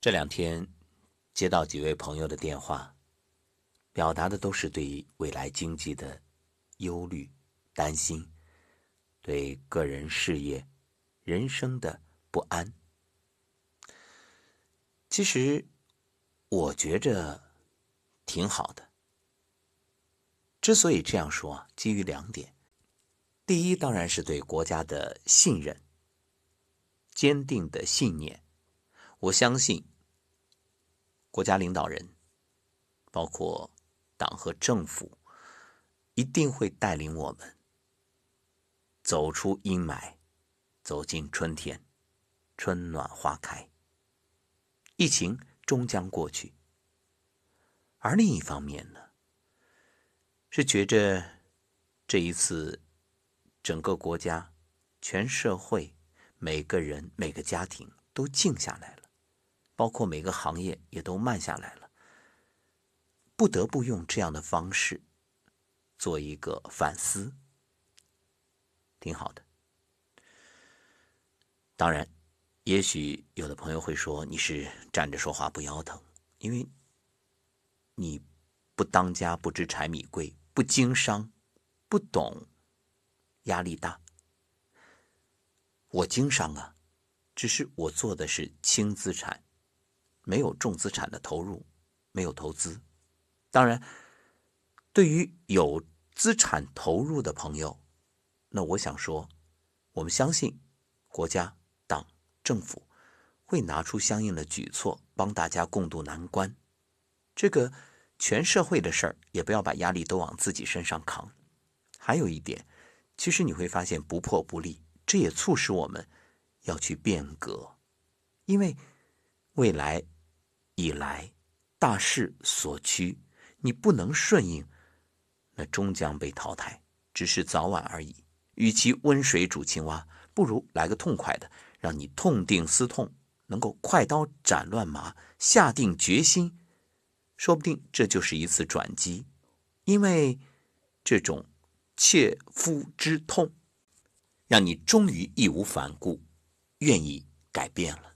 这两天接到几位朋友的电话，表达的都是对未来经济的忧虑、担心，对个人事业、人生的不安。其实，我觉着挺好的。之所以这样说，基于两点：第一，当然是对国家的信任、坚定的信念。我相信，国家领导人，包括党和政府，一定会带领我们走出阴霾，走进春天，春暖花开。疫情终将过去。而另一方面呢，是觉着这一次，整个国家、全社会、每个人、每个家庭都静下来了。包括每个行业也都慢下来了，不得不用这样的方式做一个反思，挺好的。当然，也许有的朋友会说你是站着说话不腰疼，因为你不当家不知柴米贵，不经商不懂压力大。我经商啊，只是我做的是轻资产。没有重资产的投入，没有投资。当然，对于有资产投入的朋友，那我想说，我们相信国家、党、政府会拿出相应的举措，帮大家共度难关。这个全社会的事儿，也不要把压力都往自己身上扛。还有一点，其实你会发现不破不立，这也促使我们要去变革，因为未来。以来，大势所趋，你不能顺应，那终将被淘汰，只是早晚而已。与其温水煮青蛙，不如来个痛快的，让你痛定思痛，能够快刀斩乱麻，下定决心，说不定这就是一次转机。因为这种切肤之痛，让你终于义无反顾，愿意改变了，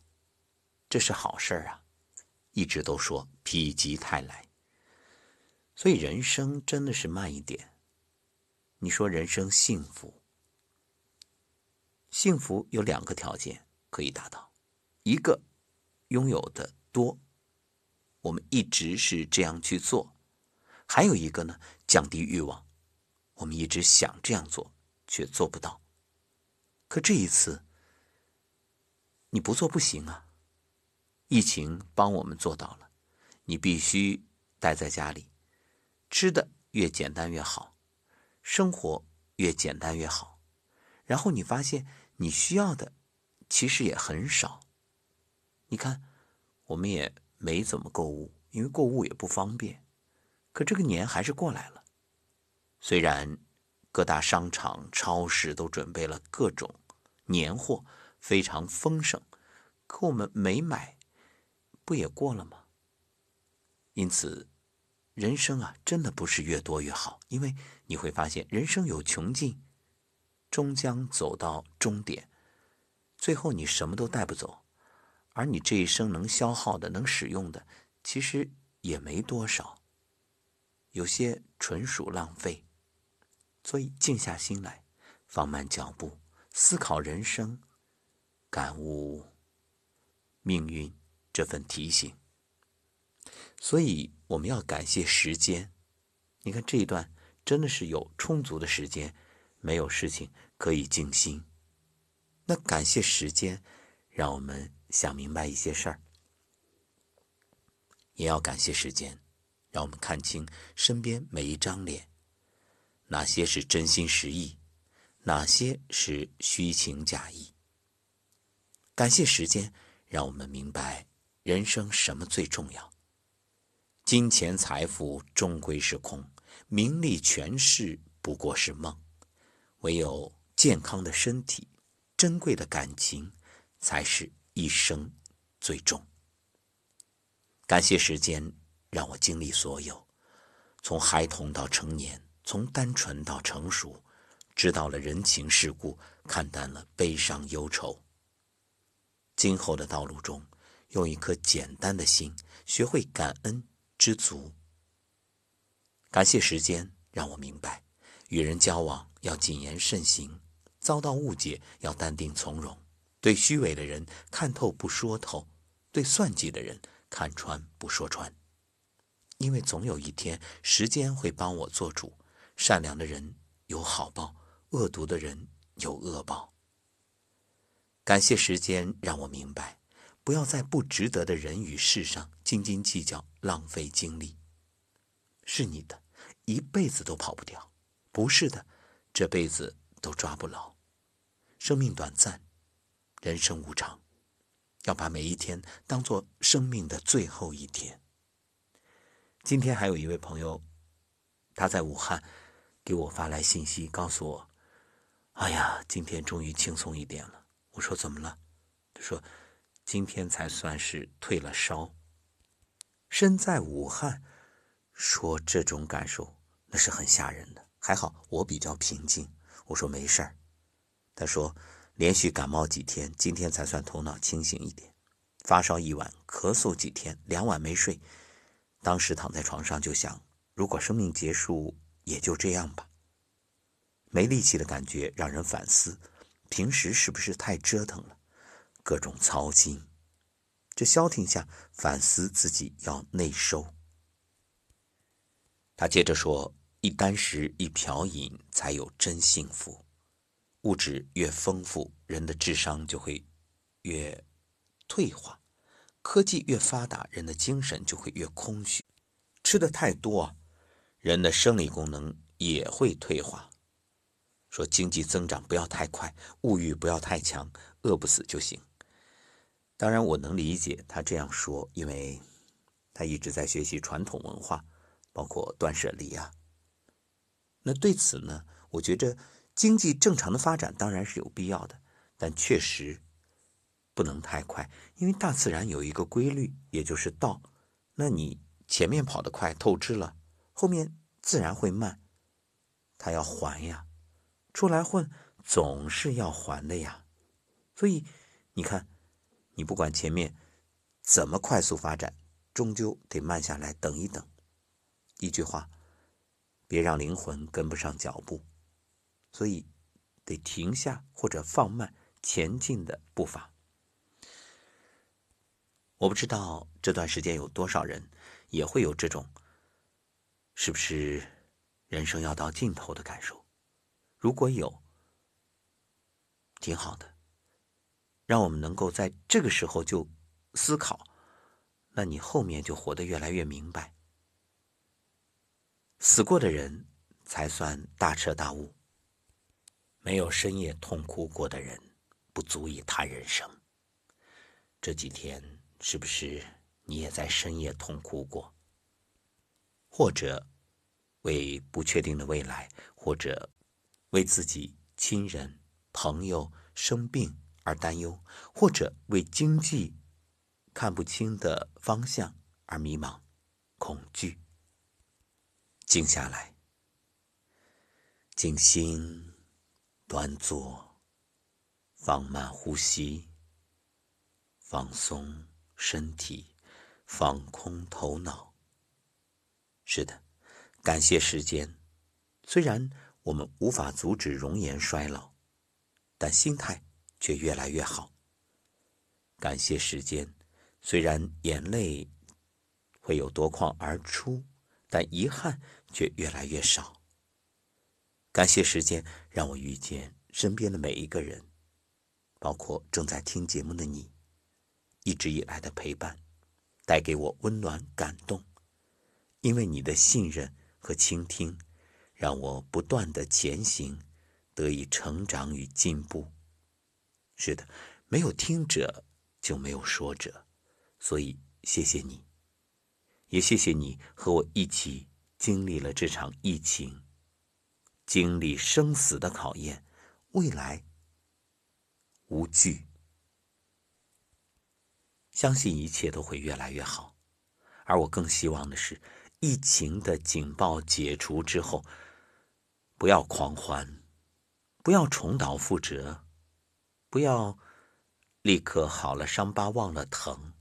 这是好事儿啊。一直都说否极泰来，所以人生真的是慢一点。你说人生幸福，幸福有两个条件可以达到：一个拥有的多，我们一直是这样去做；还有一个呢，降低欲望，我们一直想这样做却做不到。可这一次，你不做不行啊。疫情帮我们做到了，你必须待在家里，吃的越简单越好，生活越简单越好。然后你发现你需要的其实也很少。你看，我们也没怎么购物，因为购物也不方便。可这个年还是过来了，虽然各大商场、超市都准备了各种年货，非常丰盛，可我们没买。不也过了吗？因此，人生啊，真的不是越多越好，因为你会发现，人生有穷尽，终将走到终点，最后你什么都带不走，而你这一生能消耗的、能使用的，其实也没多少，有些纯属浪费。所以，静下心来，放慢脚步，思考人生，感悟命运。这份提醒，所以我们要感谢时间。你看这一段真的是有充足的时间，没有事情可以静心。那感谢时间，让我们想明白一些事儿；也要感谢时间，让我们看清身边每一张脸，哪些是真心实意，哪些是虚情假意。感谢时间，让我们明白。人生什么最重要？金钱财富终归是空，名利权势不过是梦。唯有健康的身体、珍贵的感情，才是一生最重。感谢时间让我经历所有，从孩童到成年，从单纯到成熟，知道了人情世故，看淡了悲伤忧愁。今后的道路中。用一颗简单的心，学会感恩知足。感谢时间让我明白，与人交往要谨言慎行，遭到误解要淡定从容，对虚伪的人看透不说透，对算计的人看穿不说穿。因为总有一天，时间会帮我做主。善良的人有好报，恶毒的人有恶报。感谢时间让我明白，不要在不值得的人与事上斤斤计较，浪费精力。是你的，一辈子都跑不掉；不是的，这辈子都抓不牢。生命短暂，人生无常，要把每一天当做生命的最后一天。今天还有一位朋友，他在武汉给我发来信息，告诉我：“哎呀，今天终于轻松一点了。”我说：“怎么了？”他说：“今天才算是退了烧。”身在武汉，说这种感受那是很吓人的。还好我比较平静。我说：“没事儿。”他说：“连续感冒几天，今天才算头脑清醒一点。发烧一晚，咳嗽几天，两晚没睡。”当时躺在床上就想，如果生命结束，也就这样吧。没力气的感觉让人反思，平时是不是太折腾了，各种操心。这消停下，反思自己要内收。他接着说：“一箪食，一瓢饮，才有真幸福。物质越丰富，人的智商就会越退化。”科技越发达，人的精神就会越空虚。吃的太多，人的生理功能也会退化。说经济增长不要太快，物欲不要太强，饿不死就行。当然，我能理解他这样说，因为他一直在学习传统文化，包括断舍离啊。那对此呢，我觉着经济正常的发展当然是有必要的，但确实。不能太快，因为大自然有一个规律，也就是道。那你前面跑得快，透支了，后面自然会慢。他要还呀，出来混总是要还的呀。所以你看，你不管前面怎么快速发展，终究得慢下来等一等。一句话，别让灵魂跟不上脚步。所以得停下或者放慢前进的步伐。我不知道这段时间有多少人也会有这种，是不是人生要到尽头的感受？如果有，挺好的，让我们能够在这个时候就思考，那你后面就活得越来越明白。死过的人才算大彻大悟，没有深夜痛哭过的人，不足以谈人生。这几天。是不是你也在深夜痛哭过？或者为不确定的未来，或者为自己亲人、朋友生病而担忧，或者为经济看不清的方向而迷茫、恐惧？静下来，静心，端坐，放慢呼吸，放松。身体放空头脑。是的，感谢时间。虽然我们无法阻止容颜衰老，但心态却越来越好。感谢时间，虽然眼泪会有夺眶而出，但遗憾却越来越少。感谢时间，让我遇见身边的每一个人，包括正在听节目的你。一直以来的陪伴，带给我温暖感动，因为你的信任和倾听，让我不断的前行，得以成长与进步。是的，没有听者就没有说者，所以谢谢你，也谢谢你和我一起经历了这场疫情，经历生死的考验，未来无惧。相信一切都会越来越好，而我更希望的是，疫情的警报解除之后，不要狂欢，不要重蹈覆辙，不要立刻好了伤疤忘了疼，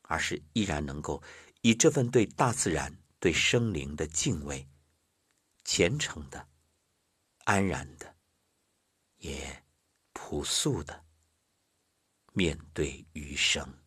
而是依然能够以这份对大自然、对生灵的敬畏，虔诚的、安然的，也朴素的面对余生。